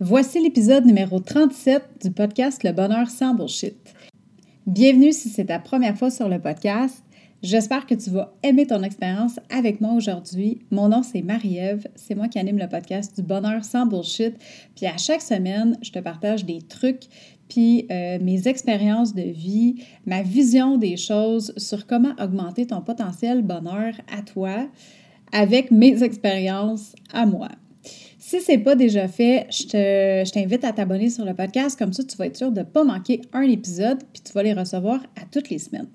Voici l'épisode numéro 37 du podcast Le Bonheur sans Bullshit. Bienvenue si c'est ta première fois sur le podcast. J'espère que tu vas aimer ton expérience avec moi aujourd'hui. Mon nom, c'est Marie-Ève. C'est moi qui anime le podcast du Bonheur sans Bullshit. Puis à chaque semaine, je te partage des trucs, puis euh, mes expériences de vie, ma vision des choses sur comment augmenter ton potentiel bonheur à toi avec mes expériences à moi. Si ce n'est pas déjà fait, je t'invite à t'abonner sur le podcast, comme ça tu vas être sûr de ne pas manquer un épisode, puis tu vas les recevoir à toutes les semaines.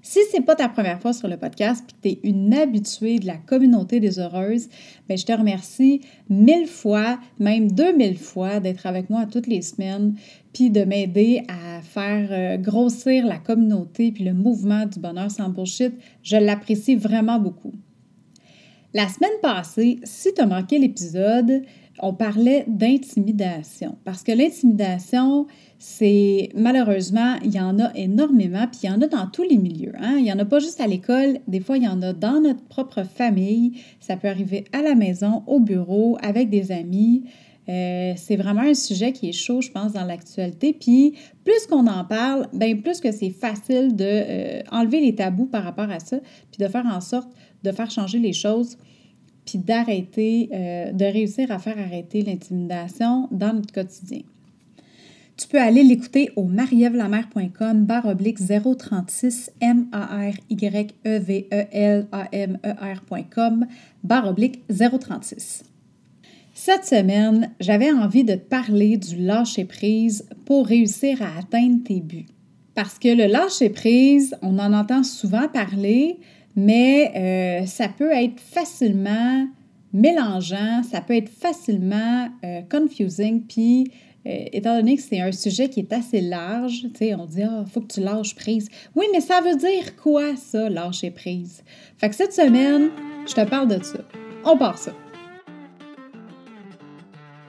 Si ce n'est pas ta première fois sur le podcast puis que tu es une habituée de la communauté des heureuses, bien, je te remercie mille fois, même deux mille fois, d'être avec moi toutes les semaines puis de m'aider à faire euh, grossir la communauté puis le mouvement du bonheur sans bullshit. Je l'apprécie vraiment beaucoup. La semaine passée, si tu as manqué l'épisode, on parlait d'intimidation parce que l'intimidation, c'est malheureusement, il y en a énormément, puis il y en a dans tous les milieux. Hein? Il n'y en a pas juste à l'école, des fois, il y en a dans notre propre famille, ça peut arriver à la maison, au bureau, avec des amis. Euh, c'est vraiment un sujet qui est chaud, je pense, dans l'actualité. Puis plus qu'on en parle, bien plus que c'est facile de euh, les tabous par rapport à ça, puis de faire en sorte de faire changer les choses, puis d'arrêter, euh, de réussir à faire arrêter l'intimidation dans notre quotidien. Tu peux aller l'écouter au marievlamer.com barre oblique 036 m a r y e v e l a m e r.com barre oblique 036. Cette semaine, j'avais envie de te parler du lâcher prise pour réussir à atteindre tes buts. Parce que le lâcher prise, on en entend souvent parler, mais euh, ça peut être facilement mélangeant, ça peut être facilement euh, confusing, puis euh, étant donné que c'est un sujet qui est assez large, on dit, ah, il faut que tu lâches prise. Oui, mais ça veut dire quoi, ça, lâcher prise? Fait que cette semaine, je te parle de ça. On part ça.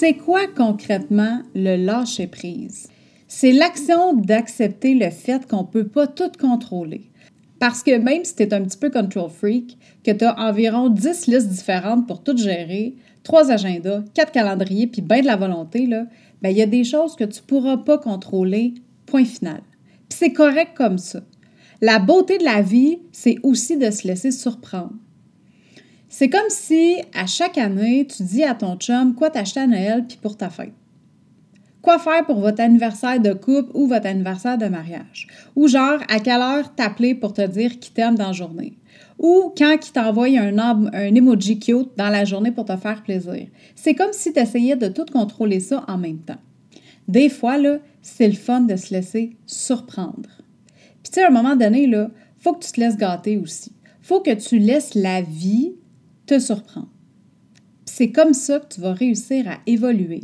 C'est quoi concrètement le lâcher-prise? C'est l'action d'accepter le fait qu'on ne peut pas tout contrôler. Parce que même si tu es un petit peu control freak, que tu as environ 10 listes différentes pour tout gérer, trois agendas, quatre calendriers, puis bien de la volonté, ben, il y a des choses que tu ne pourras pas contrôler, point final. Puis c'est correct comme ça. La beauté de la vie, c'est aussi de se laisser surprendre. C'est comme si à chaque année, tu dis à ton chum quoi t'acheter à Noël puis pour ta fête. Quoi faire pour votre anniversaire de couple ou votre anniversaire de mariage? Ou genre, à quelle heure t'appeler pour te dire qu'il t'aime dans la journée? Ou quand il t'envoie un, un emoji cute dans la journée pour te faire plaisir? C'est comme si tu essayais de tout contrôler ça en même temps. Des fois, là, c'est le fun de se laisser surprendre. Puis tu sais, à un moment donné, là, faut que tu te laisses gâter aussi. Faut que tu laisses la vie te. C'est comme ça que tu vas réussir à évoluer.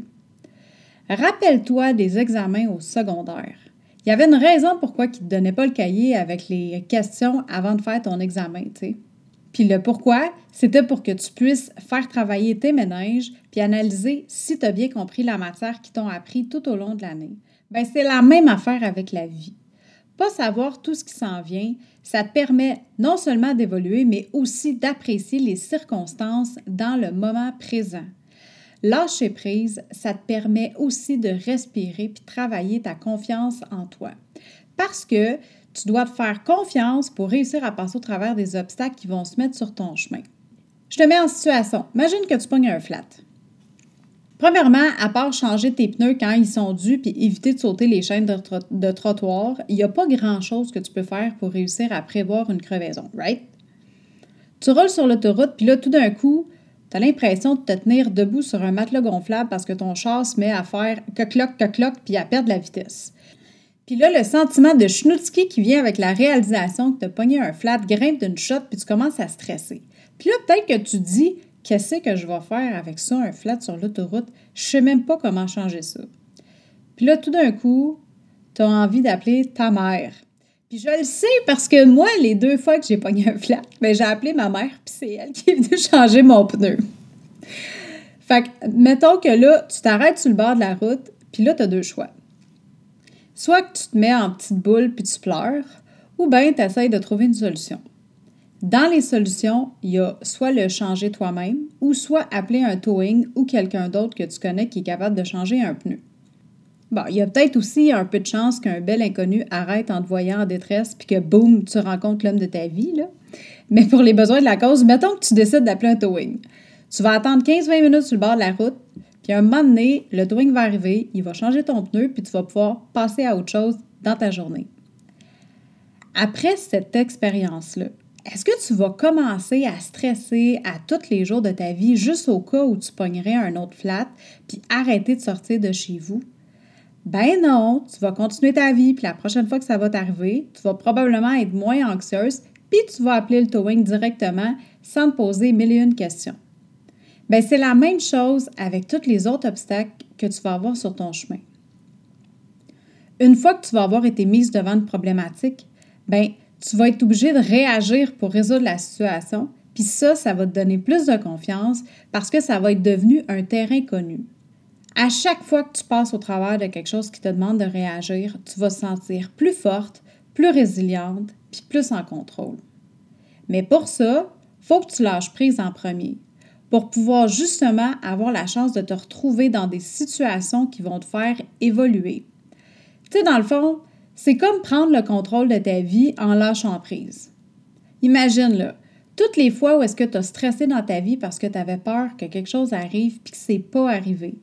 Rappelle-toi des examens au secondaire. Il y avait une raison pourquoi ils ne te donnaient pas le cahier avec les questions avant de faire ton examen, tu sais. Puis le pourquoi, c'était pour que tu puisses faire travailler tes ménages puis analyser si tu as bien compris la matière qu'ils t'ont appris tout au long de l'année. Bien, c'est la même affaire avec la vie. Pas savoir tout ce qui s'en vient, ça te permet non seulement d'évoluer, mais aussi d'apprécier les circonstances dans le moment présent. Lâcher prise, ça te permet aussi de respirer puis travailler ta confiance en toi. Parce que tu dois te faire confiance pour réussir à passer au travers des obstacles qui vont se mettre sur ton chemin. Je te mets en situation. Imagine que tu pognes un flat. Premièrement, à part changer tes pneus quand ils sont dus puis éviter de sauter les chaînes de, trottoir, il n'y a pas grand-chose que tu peux faire pour réussir à prévoir une crevaison, right? Tu roules sur l'autoroute, puis là, tout d'un coup, tu as l'impression de te tenir debout sur un matelas gonflable parce que ton char se met à faire que-cloc, que-cloc, puis à perdre la vitesse. Puis là, le sentiment de schnoutski qui vient avec la réalisation que tu as pogné un flat grimpe d'une shot, puis tu commences à stresser. Puis là, peut-être que tu dis qu'est-ce que je vais faire avec ça, un flat sur l'autoroute? Je sais même pas comment changer ça. Puis là, tout d'un coup, tu as envie d'appeler ta mère. Puis je le sais parce que moi, les deux fois que j'ai pogné un flat, ben, j'ai appelé ma mère, puis c'est elle qui est venue changer mon pneu. Fait que, mettons que là, tu t'arrêtes sur le bord de la route, puis là, tu as deux choix. Soit que tu te mets en petite boule puis tu pleures, ou bien tu essaies de trouver une solution. Dans les solutions, il y a soit le changer toi-même, ou soit appeler un towing ou quelqu'un d'autre que tu connais qui est capable de changer un pneu. Bon, il y a peut-être aussi un peu de chance qu'un bel inconnu arrête en te voyant en détresse puis que boum, tu rencontres l'homme de ta vie, là. Mais pour les besoins de la cause, mettons que tu décides d'appeler un towing. Tu vas attendre 15-20 minutes sur le bord de la route, puis à un moment donné, le towing va arriver, il va changer ton pneu, puis tu vas pouvoir passer à autre chose dans ta journée. Après cette expérience-là, est-ce que tu vas commencer à stresser à tous les jours de ta vie juste au cas où tu pognerais un autre flat, puis arrêter de sortir de chez vous? Ben non, tu vas continuer ta vie, puis la prochaine fois que ça va t'arriver, tu vas probablement être moins anxieuse, puis tu vas appeler le towing directement sans te poser mille et une questions. Ben c'est la même chose avec tous les autres obstacles que tu vas avoir sur ton chemin. Une fois que tu vas avoir été mise devant une problématique, ben tu vas être obligé de réagir pour résoudre la situation, puis ça, ça va te donner plus de confiance parce que ça va être devenu un terrain connu. À chaque fois que tu passes au travers de quelque chose qui te demande de réagir, tu vas te sentir plus forte, plus résiliente, puis plus en contrôle. Mais pour ça, faut que tu lâches prise en premier pour pouvoir justement avoir la chance de te retrouver dans des situations qui vont te faire évoluer. Tu sais, dans le fond, c'est comme prendre le contrôle de ta vie en lâchant prise. Imagine-le. Toutes les fois où est-ce que tu as stressé dans ta vie parce que tu avais peur que quelque chose arrive puis que c'est pas arrivé.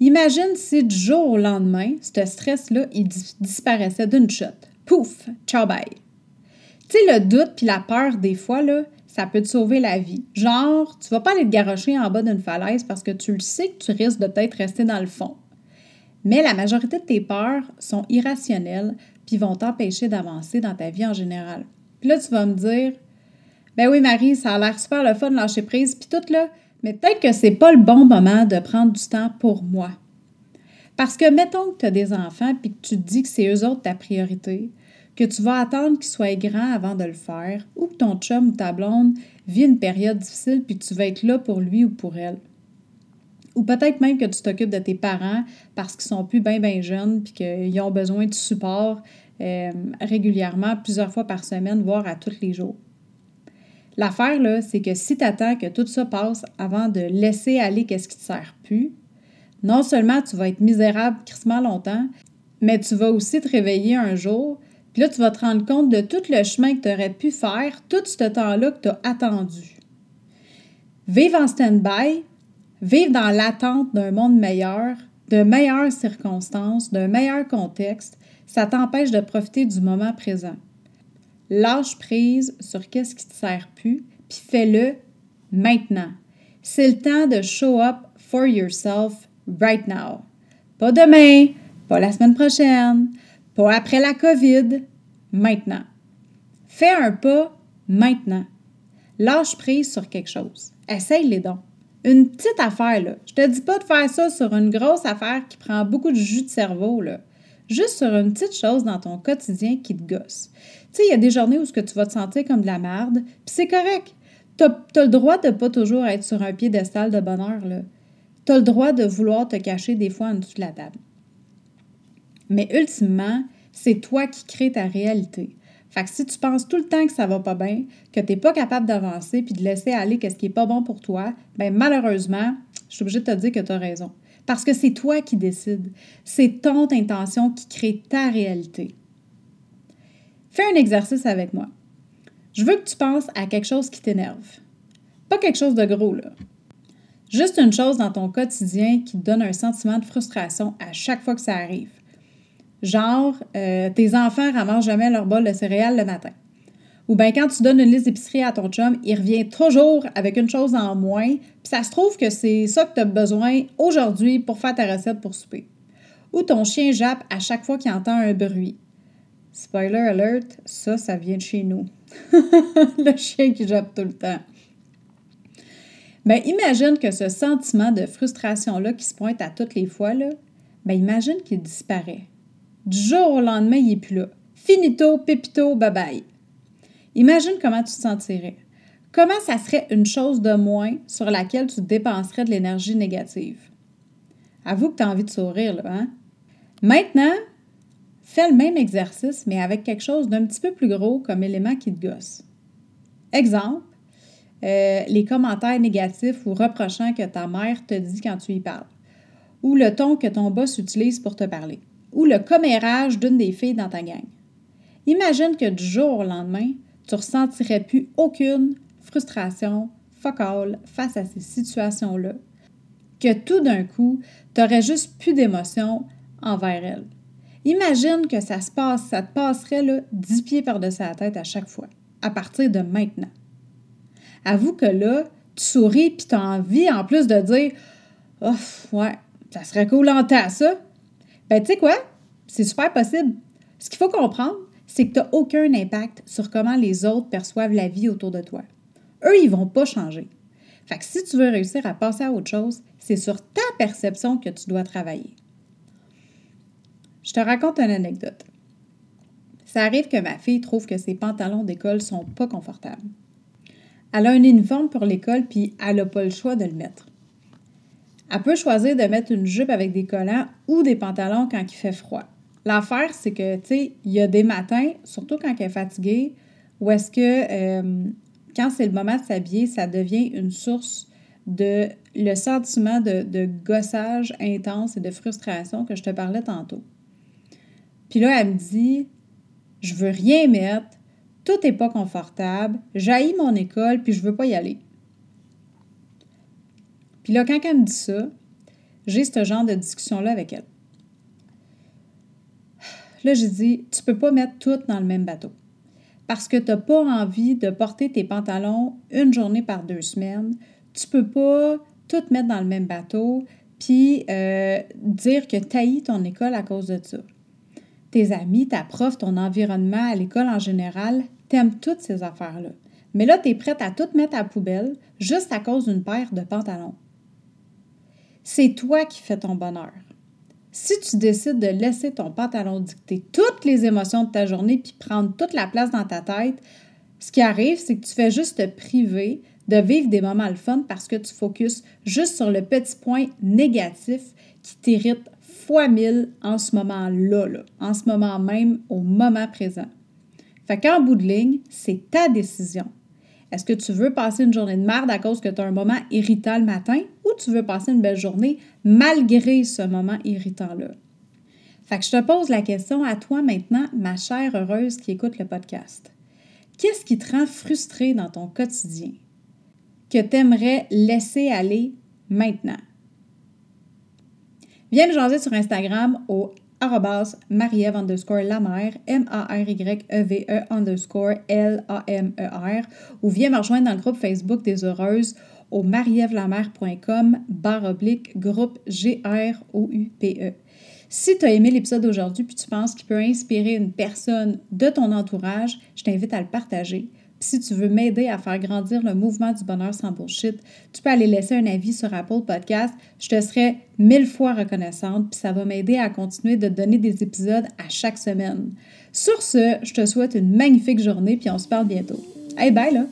Imagine si du jour au lendemain, ce stress-là, il disparaissait d'une shot. Pouf! Ciao bye! Tu sais, le doute puis la peur, des fois, là, ça peut te sauver la vie. Genre, tu vas pas aller te garrocher en bas d'une falaise parce que tu le sais que tu risques de peut-être rester dans le fond. Mais la majorité de tes peurs sont irrationnelles puis vont t'empêcher d'avancer dans ta vie en général. Puis là, tu vas me dire, ben oui, Marie, ça a l'air super le fun de lâcher prise, puis tout là, mais peut-être que c'est pas le bon moment de prendre du temps pour moi. Parce que mettons que tu as des enfants puis que tu te dis que c'est eux autres ta priorité, que tu vas attendre qu'ils soient grands avant de le faire, ou que ton chum ou ta blonde vit une période difficile puis tu vas être là pour lui ou pour elle. Ou peut-être même que tu t'occupes de tes parents parce qu'ils sont plus bien, bien jeunes puis qu'ils ont besoin de support euh, régulièrement, plusieurs fois par semaine, voire à tous les jours. L'affaire, là, c'est que si tu attends que tout ça passe avant de laisser aller qu'est-ce qui te sert plus, non seulement tu vas être misérable crissement longtemps, mais tu vas aussi te réveiller un jour, puis là, tu vas te rendre compte de tout le chemin que tu aurais pu faire tout ce temps-là que tu as attendu. Vivre en stand-by, vivre dans l'attente d'un monde meilleur, de meilleures circonstances, d'un meilleur contexte, ça t'empêche de profiter du moment présent. Lâche prise sur qu'est-ce qui te sert plus, puis fais-le maintenant. C'est le temps de show up for yourself right now. Pas demain, pas la semaine prochaine, pas après la COVID, maintenant. Fais un pas maintenant. Lâche prise sur quelque chose. Essaye les dons. Une petite affaire, là. Je te dis pas de faire ça sur une grosse affaire qui prend beaucoup de jus de cerveau, là juste sur une petite chose dans ton quotidien qui te gosse. Tu sais, il y a des journées où ce que tu vas te sentir comme de la merde, puis c'est correct. Tu as, le droit de pas toujours être sur un piédestal de bonheur, là. Tu as le droit de vouloir te cacher des fois en dessous de la table. Mais ultimement, c'est toi qui crée ta réalité. Fait que si tu penses tout le temps que ça va pas bien, que tu n'es pas capable d'avancer puis de laisser aller qu'est-ce qui est pas bon pour toi, ben malheureusement, je suis obligée de te dire que tu as raison. Parce que c'est toi qui décides. C'est ton intention qui crée ta réalité. Fais un exercice avec moi. Je veux que tu penses à quelque chose qui t'énerve. Pas quelque chose de gros, là. Juste une chose dans ton quotidien qui te donne un sentiment de frustration à chaque fois que ça arrive. Genre, euh, tes enfants ramassent jamais leur bol de céréales le matin. Ou bien quand tu donnes une liste d'épicerie à ton chum, il revient toujours avec une chose en moins, puis ça se trouve que c'est ça que tu as besoin aujourd'hui pour faire ta recette pour souper. Ou ton chien jappe à chaque fois qu'il entend un bruit. Spoiler alert, ça, ça vient de chez nous. le chien qui jappe tout le temps. Ben, imagine que ce sentiment de frustration-là qui se pointe à toutes les fois, là, ben, imagine qu'il disparaît. Du jour au lendemain, il n'est plus là. Finito, pépito, bye bye. Imagine comment tu te sentirais. Comment ça serait une chose de moins sur laquelle tu dépenserais de l'énergie négative? Avoue que tu as envie de sourire, là, hein? Maintenant, fais le même exercice, mais avec quelque chose d'un petit peu plus gros comme élément qui te gosse. Exemple, euh, les commentaires négatifs ou reprochants que ta mère te dit quand tu y parles, ou le ton que ton boss utilise pour te parler, le commérage d'une des filles dans ta gang. Imagine que du jour au lendemain, tu ressentirais plus aucune frustration focale face à ces situations-là, que tout d'un coup, tu n'aurais juste plus d'émotion envers elles. Imagine que ça se passe, ça te passerait là, 10 pieds par-dessus la tête à chaque fois, à partir de maintenant. Avoue que là, tu souris puis tu as envie en plus de dire Oh, ouais, ça serait cool en tas, ça. Ben, tu sais quoi? C'est super possible. Ce qu'il faut comprendre, c'est que tu n'as aucun impact sur comment les autres perçoivent la vie autour de toi. Eux, ils ne vont pas changer. Fait que si tu veux réussir à passer à autre chose, c'est sur ta perception que tu dois travailler. Je te raconte une anecdote. Ça arrive que ma fille trouve que ses pantalons d'école sont pas confortables. Elle a un uniforme pour l'école, puis elle n'a pas le choix de le mettre. Elle peut choisir de mettre une jupe avec des collants ou des pantalons quand il fait froid. L'affaire, c'est que, tu sais, il y a des matins, surtout quand elle est fatiguée, où est-ce que, euh, quand c'est le moment de s'habiller, ça devient une source de le sentiment de, de, gossage intense et de frustration que je te parlais tantôt. Puis là, elle me dit, je veux rien mettre, tout n'est pas confortable, j'haïs mon école, puis je veux pas y aller. Puis là, quand elle me dit ça, j'ai ce genre de discussion-là avec elle. Là, j'ai dit, tu peux pas mettre tout dans le même bateau. Parce que tu n'as pas envie de porter tes pantalons une journée par deux semaines. Tu peux pas tout mettre dans le même bateau puis euh, dire que tu ton école à cause de ça. Tes amis, ta prof, ton environnement à l'école en général, t'aimes toutes ces affaires-là. Mais là, tu es prête à tout mettre à poubelle juste à cause d'une paire de pantalons. C'est toi qui fais ton bonheur. Si tu décides de laisser ton pantalon dicter toutes les émotions de ta journée puis prendre toute la place dans ta tête, ce qui arrive, c'est que tu fais juste te priver de vivre des moments le fun parce que tu focuses juste sur le petit point négatif qui t'irrite fois mille en ce moment-là, en ce moment même, au moment présent. Fait qu'en bout de ligne, c'est ta décision. Est-ce que tu veux passer une journée de merde à cause que tu as un moment irritant le matin ou tu veux passer une belle journée malgré ce moment irritant-là? Fait que je te pose la question à toi maintenant, ma chère heureuse qui écoute le podcast. Qu'est-ce qui te rend frustré dans ton quotidien? Que tu aimerais laisser aller maintenant? Viens me jaser sur Instagram au arrobas Marie-Ève underscore Lamère, M-A-R-Y-E-V-E e underscore L-A-M-E-R, ou viens me rejoindre dans le groupe Facebook des Heureuses au marievlamer.com barre oblique groupe G-R-O-U-P-E. Si tu as aimé l'épisode d'aujourd'hui puis tu penses qu'il peut inspirer une personne de ton entourage, je t'invite à le partager si tu veux m'aider à faire grandir le mouvement du bonheur sans bullshit, tu peux aller laisser un avis sur Apple Podcast. Je te serai mille fois reconnaissante, puis ça va m'aider à continuer de donner des épisodes à chaque semaine. Sur ce, je te souhaite une magnifique journée, puis on se parle bientôt. Hey, bye là!